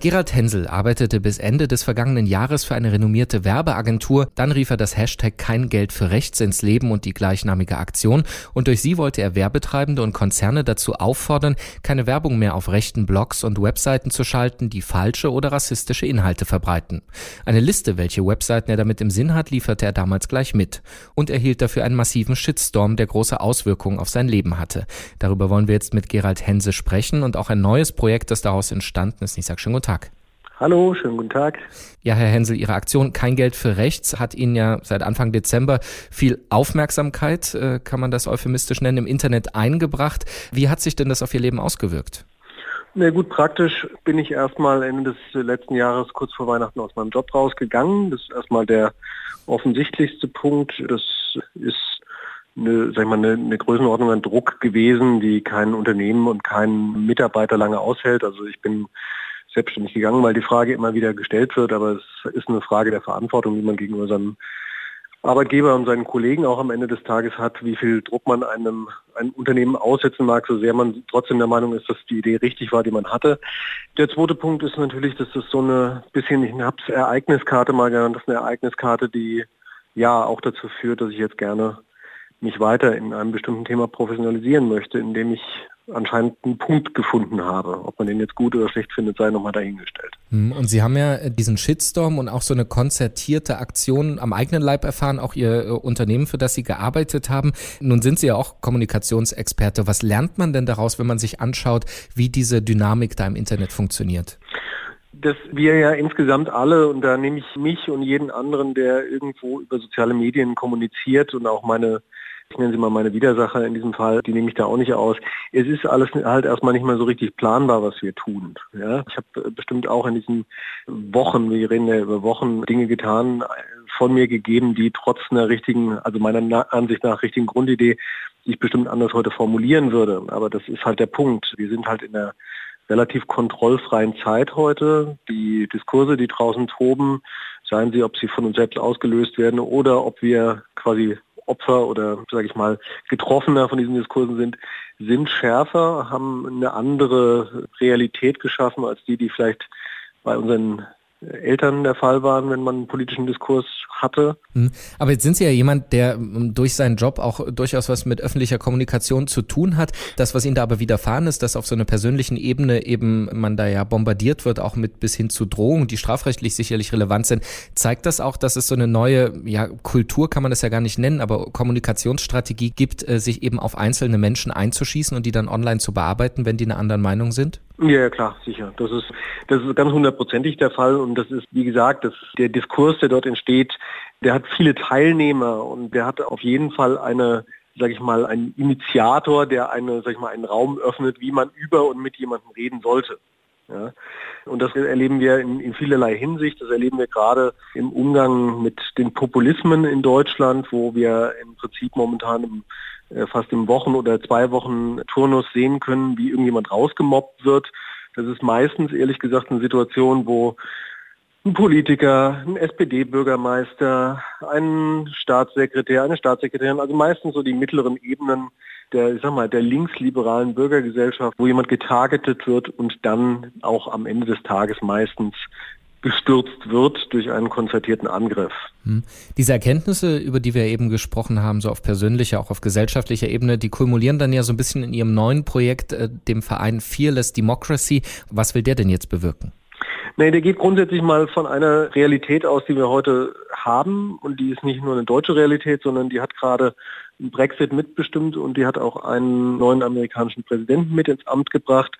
Gerald Hensel arbeitete bis Ende des vergangenen Jahres für eine renommierte Werbeagentur. Dann rief er das Hashtag Kein Geld für Rechts ins Leben und die gleichnamige Aktion. Und durch sie wollte er Werbetreibende und Konzerne dazu auffordern, keine Werbung mehr auf rechten Blogs und Webseiten zu schalten, die falsche oder rassistische Inhalte verbreiten. Eine Liste, welche Webseiten er damit im Sinn hat, lieferte er damals gleich mit und erhielt dafür einen massiven Shitstorm, der große Auswirkungen auf sein Leben hatte. Darüber wollen wir jetzt mit Gerald Hensel sprechen und auch ein neues Projekt, das daraus entstanden ist. Ich sage schon guten Tag. Hallo, schönen guten Tag. Ja, Herr Hensel, Ihre Aktion Kein Geld für Rechts hat Ihnen ja seit Anfang Dezember viel Aufmerksamkeit, äh, kann man das euphemistisch nennen, im Internet eingebracht. Wie hat sich denn das auf Ihr Leben ausgewirkt? Na gut, praktisch bin ich erstmal Ende des letzten Jahres kurz vor Weihnachten aus meinem Job rausgegangen. Das ist erstmal der offensichtlichste Punkt. Das ist eine, sag ich mal, eine, eine Größenordnung an Druck gewesen, die kein Unternehmen und kein Mitarbeiter lange aushält. Also ich bin selbstständig gegangen, weil die Frage immer wieder gestellt wird, aber es ist eine Frage der Verantwortung, die man gegenüber seinem Arbeitgeber und seinen Kollegen auch am Ende des Tages hat, wie viel Druck man einem, einem Unternehmen aussetzen mag, so sehr man trotzdem der Meinung ist, dass die Idee richtig war, die man hatte. Der zweite Punkt ist natürlich, dass das so eine bisschen, ich habe es Ereigniskarte mal genannt, das ist eine Ereigniskarte, die ja auch dazu führt, dass ich jetzt gerne mich weiter in einem bestimmten Thema professionalisieren möchte, indem ich anscheinend einen Punkt gefunden habe. Ob man den jetzt gut oder schlecht findet, sei nochmal dahingestellt. Hm, und Sie haben ja äh, diesen Shitstorm und auch so eine konzertierte Aktion am eigenen Leib erfahren, auch Ihr äh, Unternehmen, für das Sie gearbeitet haben. Nun sind Sie ja auch Kommunikationsexperte. Was lernt man denn daraus, wenn man sich anschaut, wie diese Dynamik da im Internet funktioniert? dass wir ja insgesamt alle, und da nehme ich mich und jeden anderen, der irgendwo über soziale Medien kommuniziert und auch meine ich nenne sie mal meine Widersacher in diesem Fall, die nehme ich da auch nicht aus. Es ist alles halt erstmal nicht mal so richtig planbar, was wir tun. Ja? Ich habe bestimmt auch in diesen Wochen, wir reden ja über Wochen, Dinge getan, von mir gegeben, die trotz einer richtigen, also meiner Ansicht nach richtigen Grundidee, die ich bestimmt anders heute formulieren würde. Aber das ist halt der Punkt. Wir sind halt in einer relativ kontrollfreien Zeit heute. Die Diskurse, die draußen toben, seien sie, ob sie von uns selbst ausgelöst werden oder ob wir quasi Opfer oder, sage ich mal, Getroffener von diesen Diskursen sind, sind schärfer, haben eine andere Realität geschaffen als die, die vielleicht bei unseren Eltern der Fall waren, wenn man einen politischen Diskurs hatte. Hm. Aber jetzt sind Sie ja jemand, der ähm, durch seinen Job auch durchaus was mit öffentlicher Kommunikation zu tun hat. Das, was Ihnen da aber widerfahren ist, dass auf so einer persönlichen Ebene eben man da ja bombardiert wird, auch mit bis hin zu Drohungen, die strafrechtlich sicherlich relevant sind, zeigt das auch, dass es so eine neue ja, Kultur, kann man das ja gar nicht nennen, aber Kommunikationsstrategie gibt, äh, sich eben auf einzelne Menschen einzuschießen und die dann online zu bearbeiten, wenn die einer anderen Meinung sind? Ja, klar, sicher. Das ist, das ist ganz hundertprozentig der Fall und das ist, wie gesagt, das, der Diskurs, der dort entsteht, der hat viele Teilnehmer und der hat auf jeden Fall eine, sage ich mal, einen Initiator, der eine, sag ich mal, einen Raum öffnet, wie man über und mit jemandem reden sollte. Ja. Und das erleben wir in, in, vielerlei Hinsicht. Das erleben wir gerade im Umgang mit den Populismen in Deutschland, wo wir im Prinzip momentan im äh, fast im Wochen- oder zwei Wochen Turnus sehen können, wie irgendjemand rausgemobbt wird. Das ist meistens, ehrlich gesagt, eine Situation, wo ein Politiker, ein SPD-Bürgermeister, ein Staatssekretär, eine Staatssekretärin, also meistens so die mittleren Ebenen der, ich sag mal, der linksliberalen Bürgergesellschaft, wo jemand getargetet wird und dann auch am Ende des Tages meistens gestürzt wird durch einen konzertierten Angriff. Hm. Diese Erkenntnisse, über die wir eben gesprochen haben, so auf persönlicher, auch auf gesellschaftlicher Ebene, die kumulieren dann ja so ein bisschen in Ihrem neuen Projekt, äh, dem Verein Fearless Democracy. Was will der denn jetzt bewirken? Nee, der geht grundsätzlich mal von einer Realität aus, die wir heute haben. Und die ist nicht nur eine deutsche Realität, sondern die hat gerade Brexit mitbestimmt und die hat auch einen neuen amerikanischen Präsidenten mit ins Amt gebracht.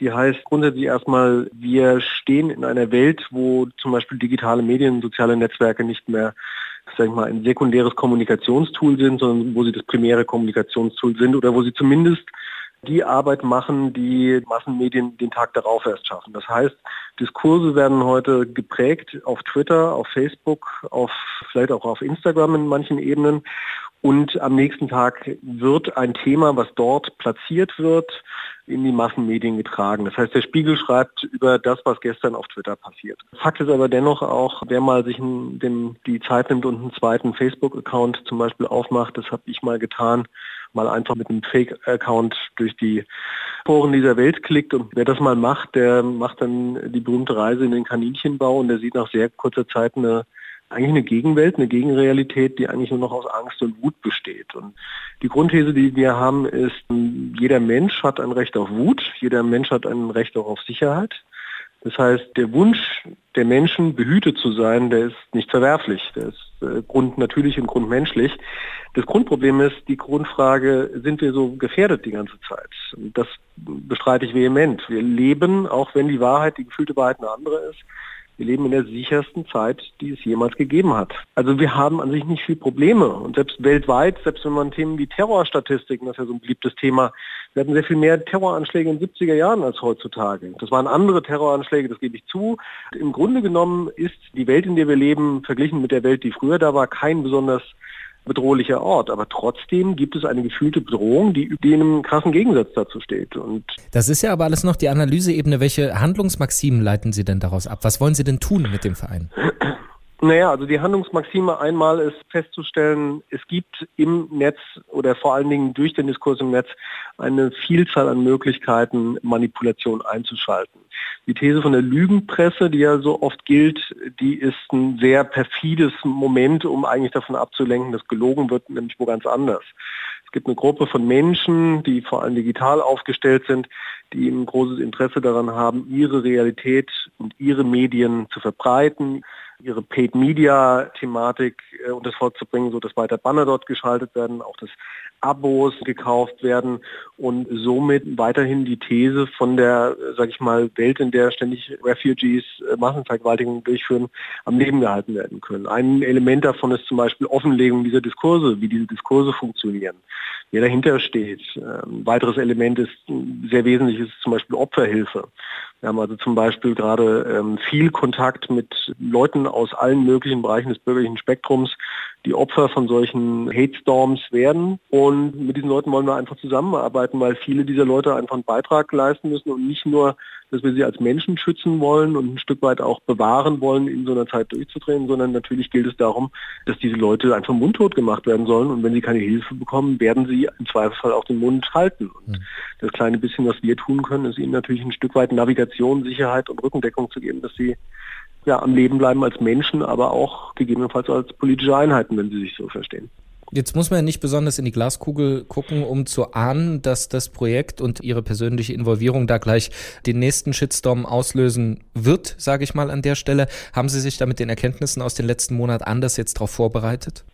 Die heißt grundsätzlich erstmal, wir stehen in einer Welt, wo zum Beispiel digitale Medien, soziale Netzwerke nicht mehr sag ich mal, ein sekundäres Kommunikationstool sind, sondern wo sie das primäre Kommunikationstool sind oder wo sie zumindest die Arbeit machen, die Massenmedien den Tag darauf erst schaffen. Das heißt, Diskurse werden heute geprägt auf Twitter, auf Facebook, auf vielleicht auch auf Instagram in manchen Ebenen. Und am nächsten Tag wird ein Thema, was dort platziert wird, in die Massenmedien getragen. Das heißt, der Spiegel schreibt über das, was gestern auf Twitter passiert. Fakt ist aber dennoch auch, wer mal sich den, die Zeit nimmt und einen zweiten Facebook-Account zum Beispiel aufmacht, das habe ich mal getan, mal einfach mit einem Fake-Account durch die Foren dieser Welt klickt und wer das mal macht, der macht dann die berühmte Reise in den Kaninchenbau und der sieht nach sehr kurzer Zeit eine eigentlich eine Gegenwelt, eine Gegenrealität, die eigentlich nur noch aus Angst und Wut besteht. Und die Grundthese, die wir haben, ist, jeder Mensch hat ein Recht auf Wut, jeder Mensch hat ein Recht auch auf Sicherheit. Das heißt, der Wunsch der Menschen, behütet zu sein, der ist nicht verwerflich. Der ist äh, grundnatürlich und grundmenschlich. Das Grundproblem ist die Grundfrage, sind wir so gefährdet die ganze Zeit? Das bestreite ich vehement. Wir leben, auch wenn die Wahrheit, die gefühlte Wahrheit eine andere ist, wir leben in der sichersten Zeit, die es jemals gegeben hat. Also wir haben an sich nicht viel Probleme. Und selbst weltweit, selbst wenn man Themen wie Terrorstatistiken, das ist ja so ein beliebtes Thema, wir hatten sehr viel mehr Terroranschläge in den 70er Jahren als heutzutage. Das waren andere Terroranschläge, das gebe ich zu. Im Grunde genommen ist die Welt, in der wir leben, verglichen mit der Welt, die früher da war, kein besonders bedrohlicher Ort. Aber trotzdem gibt es eine gefühlte Bedrohung, die in einem krassen Gegensatz dazu steht. Und das ist ja aber alles noch die Analyseebene. Welche Handlungsmaximen leiten Sie denn daraus ab? Was wollen Sie denn tun mit dem Verein? Naja, also die Handlungsmaxime einmal ist festzustellen, es gibt im Netz oder vor allen Dingen durch den Diskurs im Netz eine Vielzahl an Möglichkeiten, Manipulation einzuschalten. Die These von der Lügenpresse, die ja so oft gilt, die ist ein sehr perfides Moment, um eigentlich davon abzulenken, dass gelogen wird, nämlich wo ganz anders. Es gibt eine Gruppe von Menschen, die vor allem digital aufgestellt sind, die ein großes Interesse daran haben, ihre Realität und ihre Medien zu verbreiten ihre Paid-Media-Thematik äh, unter das Volk zu bringen, so dass weiter Banner dort geschaltet werden, auch dass Abos gekauft werden und somit weiterhin die These von der, äh, sag ich mal, Welt, in der ständig Refugees äh, Massenvergewaltigungen durchführen, am Leben gehalten werden können. Ein Element davon ist zum Beispiel Offenlegung dieser Diskurse, wie diese Diskurse funktionieren, wer dahinter steht. Ähm, ein weiteres Element ist sehr wesentlich ist zum Beispiel Opferhilfe. Wir haben also zum Beispiel gerade ähm, viel Kontakt mit Leuten aus allen möglichen Bereichen des bürgerlichen Spektrums, die Opfer von solchen Hate Storms werden. Und mit diesen Leuten wollen wir einfach zusammenarbeiten, weil viele dieser Leute einfach einen Beitrag leisten müssen und nicht nur dass wir sie als Menschen schützen wollen und ein Stück weit auch bewahren wollen, in so einer Zeit durchzudrehen, sondern natürlich gilt es darum, dass diese Leute einfach mundtot gemacht werden sollen und wenn sie keine Hilfe bekommen, werden sie im Zweifelsfall auch den Mund halten. Und mhm. das kleine bisschen, was wir tun können, ist ihnen natürlich ein Stück weit Navigation, Sicherheit und Rückendeckung zu geben, dass sie ja, am Leben bleiben als Menschen, aber auch gegebenenfalls als politische Einheiten, wenn sie sich so verstehen. Jetzt muss man ja nicht besonders in die Glaskugel gucken, um zu ahnen, dass das Projekt und Ihre persönliche Involvierung da gleich den nächsten Shitstorm auslösen wird, sage ich mal an der Stelle. Haben Sie sich da mit den Erkenntnissen aus den letzten Monaten anders jetzt darauf vorbereitet?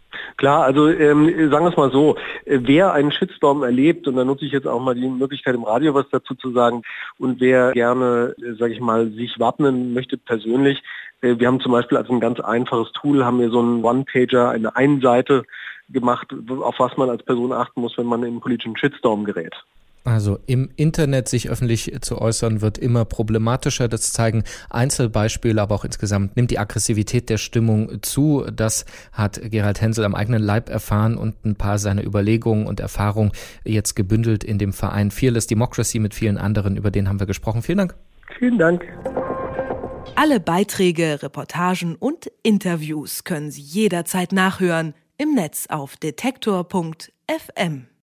Klar, also ähm, sagen wir es mal so, wer einen Shitstorm erlebt, und da nutze ich jetzt auch mal die Möglichkeit im Radio was dazu zu sagen, und wer gerne, äh, sage ich mal, sich wappnen möchte persönlich, äh, wir haben zum Beispiel als ein ganz einfaches Tool, haben wir so einen One-Pager, eine Einseite gemacht, auf was man als Person achten muss, wenn man in einen politischen Shitstorm gerät. Also im Internet sich öffentlich zu äußern wird immer problematischer. Das zeigen Einzelbeispiele, aber auch insgesamt nimmt die Aggressivität der Stimmung zu. Das hat Gerald Hensel am eigenen Leib erfahren und ein paar seiner Überlegungen und Erfahrungen jetzt gebündelt in dem Verein Fearless Democracy mit vielen anderen. Über den haben wir gesprochen. Vielen Dank. Vielen Dank. Alle Beiträge, Reportagen und Interviews können Sie jederzeit nachhören im Netz auf detektor.fm.